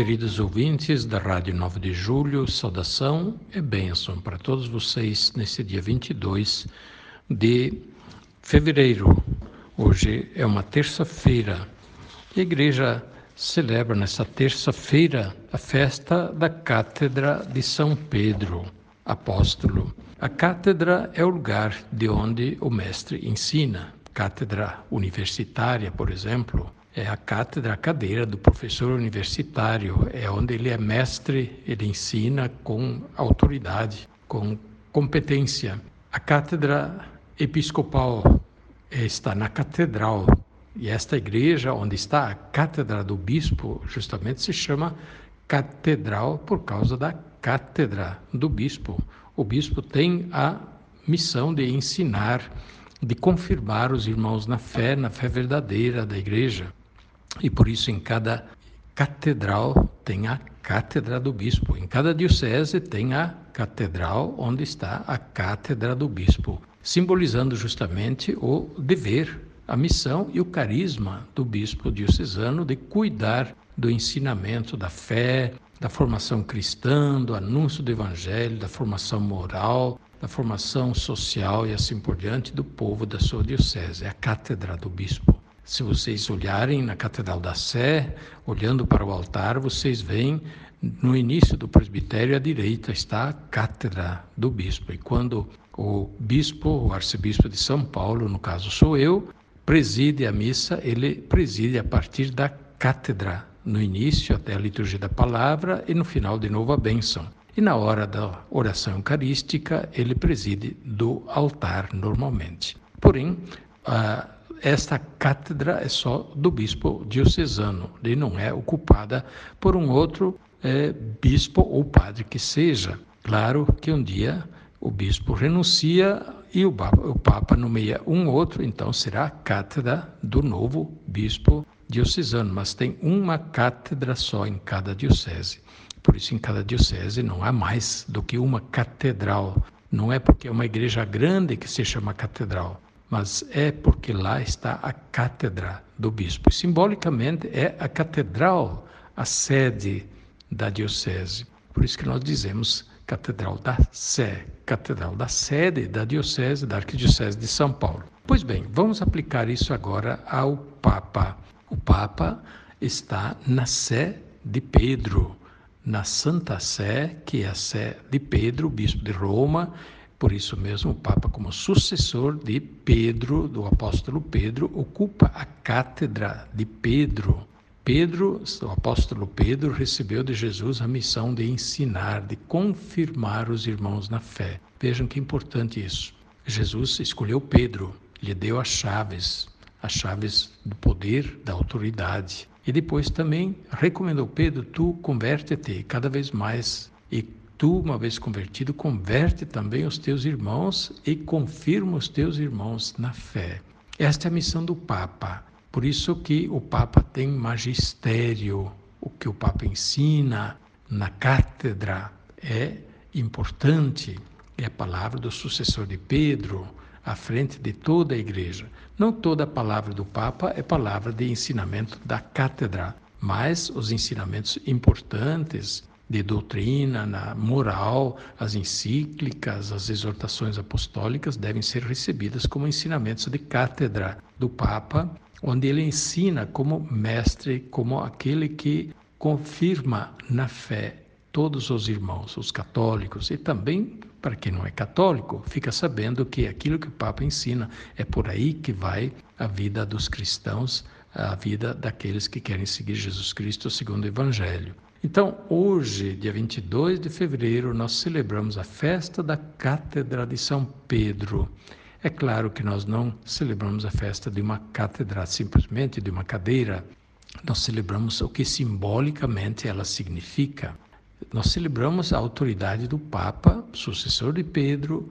Queridos ouvintes da Rádio 9 de Julho, saudação e bênção para todos vocês nesse dia 22 de fevereiro. Hoje é uma terça-feira a igreja celebra nessa terça-feira a festa da Cátedra de São Pedro, apóstolo. A cátedra é o lugar de onde o mestre ensina. Cátedra universitária, por exemplo, é a cátedra, a cadeira do professor universitário, é onde ele é mestre, ele ensina com autoridade, com competência. A cátedra episcopal está na catedral, e esta igreja, onde está a cátedra do bispo, justamente se chama catedral por causa da cátedra do bispo. O bispo tem a missão de ensinar, de confirmar os irmãos na fé, na fé verdadeira da igreja. E por isso, em cada catedral tem a cátedra do bispo. Em cada diocese tem a catedral onde está a cátedra do bispo, simbolizando justamente o dever, a missão e o carisma do bispo diocesano de cuidar do ensinamento da fé, da formação cristã, do anúncio do evangelho, da formação moral, da formação social e assim por diante do povo da sua diocese. É a cátedra do bispo. Se vocês olharem na Catedral da Sé, olhando para o altar, vocês veem no início do presbitério à direita está a cátedra do bispo. E quando o bispo, o arcebispo de São Paulo, no caso sou eu, preside a missa, ele preside a partir da cátedra, no início até a liturgia da palavra e no final de novo a bênção. E na hora da oração eucarística, ele preside do altar normalmente. Porém, a esta cátedra é só do bispo diocesano e não é ocupada por um outro é, bispo ou padre que seja. Claro que um dia o bispo renuncia e o papa, o papa nomeia um outro, então será a cátedra do novo bispo diocesano, mas tem uma cátedra só em cada diocese. Por isso, em cada diocese não há mais do que uma catedral. Não é porque é uma igreja grande que se chama catedral mas é porque lá está a cátedra do bispo. Simbolicamente é a catedral, a sede da diocese. Por isso que nós dizemos Catedral da Sé, Catedral da sede da diocese, da Arquidiocese de São Paulo. Pois bem, vamos aplicar isso agora ao Papa. O Papa está na Sé de Pedro, na Santa Sé, que é a Sé de Pedro, bispo de Roma, por isso mesmo, o Papa, como sucessor de Pedro, do apóstolo Pedro, ocupa a cátedra de Pedro. Pedro, o apóstolo Pedro, recebeu de Jesus a missão de ensinar, de confirmar os irmãos na fé. Vejam que importante isso. Jesus escolheu Pedro, lhe deu as chaves, as chaves do poder, da autoridade. E depois também recomendou Pedro: tu converte-te cada vez mais e tu, uma vez convertido, converte também os teus irmãos e confirma os teus irmãos na fé. Esta é a missão do Papa. Por isso que o Papa tem magistério. O que o Papa ensina na cátedra é importante. É a palavra do sucessor de Pedro, à frente de toda a igreja. Não toda a palavra do Papa é palavra de ensinamento da cátedra, mas os ensinamentos importantes de doutrina, na moral, as encíclicas, as exortações apostólicas devem ser recebidas como ensinamentos de cátedra do Papa, onde ele ensina como mestre, como aquele que confirma na fé todos os irmãos, os católicos, e também para quem não é católico, fica sabendo que aquilo que o Papa ensina é por aí que vai a vida dos cristãos, a vida daqueles que querem seguir Jesus Cristo segundo o Evangelho. Então, hoje, dia 22 de fevereiro, nós celebramos a festa da Cátedra de São Pedro. É claro que nós não celebramos a festa de uma cátedra, simplesmente de uma cadeira. Nós celebramos o que simbolicamente ela significa. nós celebramos a autoridade do Papa, sucessor de Pedro,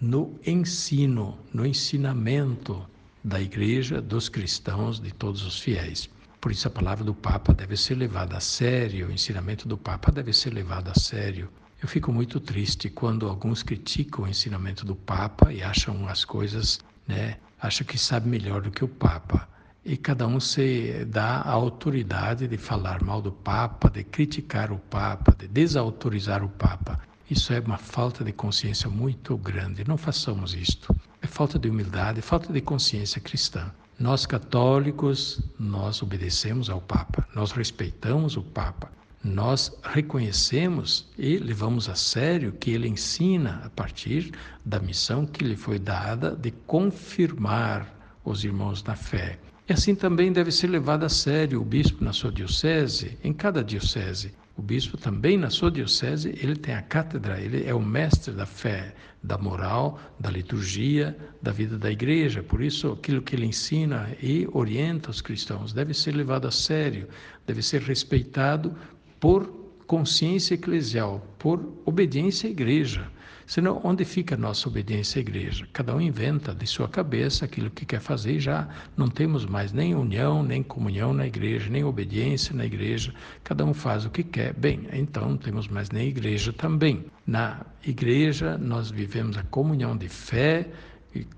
no ensino, no ensinamento da Igreja, dos cristãos, de todos os fiéis. Por isso a palavra do Papa deve ser levada a sério, o ensinamento do Papa deve ser levado a sério. Eu fico muito triste quando alguns criticam o ensinamento do Papa e acham as coisas, né, acham que sabe melhor do que o Papa e cada um se dá a autoridade de falar mal do Papa, de criticar o Papa, de desautorizar o Papa. Isso é uma falta de consciência muito grande. Não façamos isto. É falta de humildade, é falta de consciência cristã. Nós católicos, nós obedecemos ao Papa, nós respeitamos o Papa, nós reconhecemos e levamos a sério que ele ensina a partir da missão que lhe foi dada de confirmar os irmãos na fé. E assim também deve ser levado a sério o bispo na sua diocese, em cada diocese. O bispo também na sua diocese, ele tem a cátedra, ele é o mestre da fé, da moral, da liturgia, da vida da igreja. Por isso, aquilo que ele ensina e orienta os cristãos deve ser levado a sério, deve ser respeitado por consciência eclesial, por obediência à igreja. Senão, onde fica a nossa obediência à igreja? Cada um inventa de sua cabeça aquilo que quer fazer e já não temos mais nem união, nem comunhão na igreja, nem obediência na igreja. Cada um faz o que quer. Bem, então não temos mais nem igreja também. Na igreja, nós vivemos a comunhão de fé,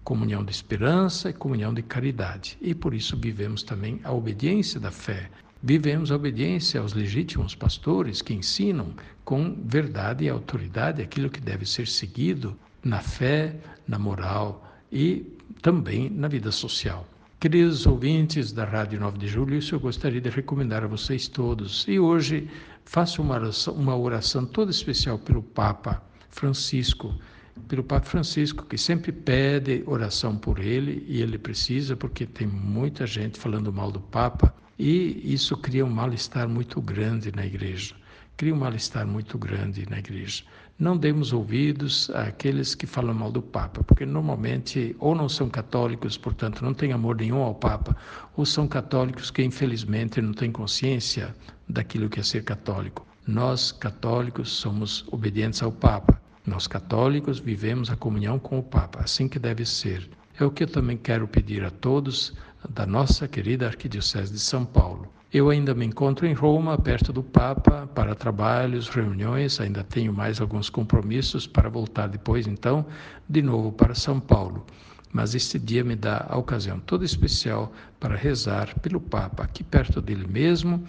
comunhão de esperança e comunhão de caridade. E por isso vivemos também a obediência da fé. Vivemos a obediência aos legítimos pastores que ensinam com verdade e autoridade aquilo que deve ser seguido na fé, na moral e também na vida social. Queridos ouvintes da Rádio 9 de Julho, isso eu gostaria de recomendar a vocês todos. E hoje faço uma oração, uma oração toda especial pelo Papa Francisco, pelo Papa Francisco, que sempre pede oração por ele e ele precisa, porque tem muita gente falando mal do Papa e isso cria um mal-estar muito grande na igreja. Cria um mal-estar muito grande na igreja. Não demos ouvidos àqueles que falam mal do Papa, porque normalmente ou não são católicos, portanto não têm amor nenhum ao Papa, ou são católicos que infelizmente não têm consciência daquilo que é ser católico. Nós, católicos, somos obedientes ao Papa. Nós, católicos, vivemos a comunhão com o Papa, assim que deve ser. É o que eu também quero pedir a todos da nossa querida Arquidiocese de São Paulo. Eu ainda me encontro em Roma, perto do Papa, para trabalhos, reuniões, ainda tenho mais alguns compromissos para voltar depois, então, de novo para São Paulo. Mas este dia me dá a ocasião toda especial para rezar pelo Papa, aqui perto dele mesmo,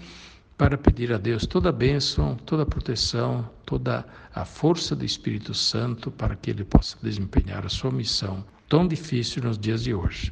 para pedir a Deus toda a bênção, toda a proteção, toda a força do Espírito Santo para que ele possa desempenhar a sua missão tão difícil nos dias de hoje.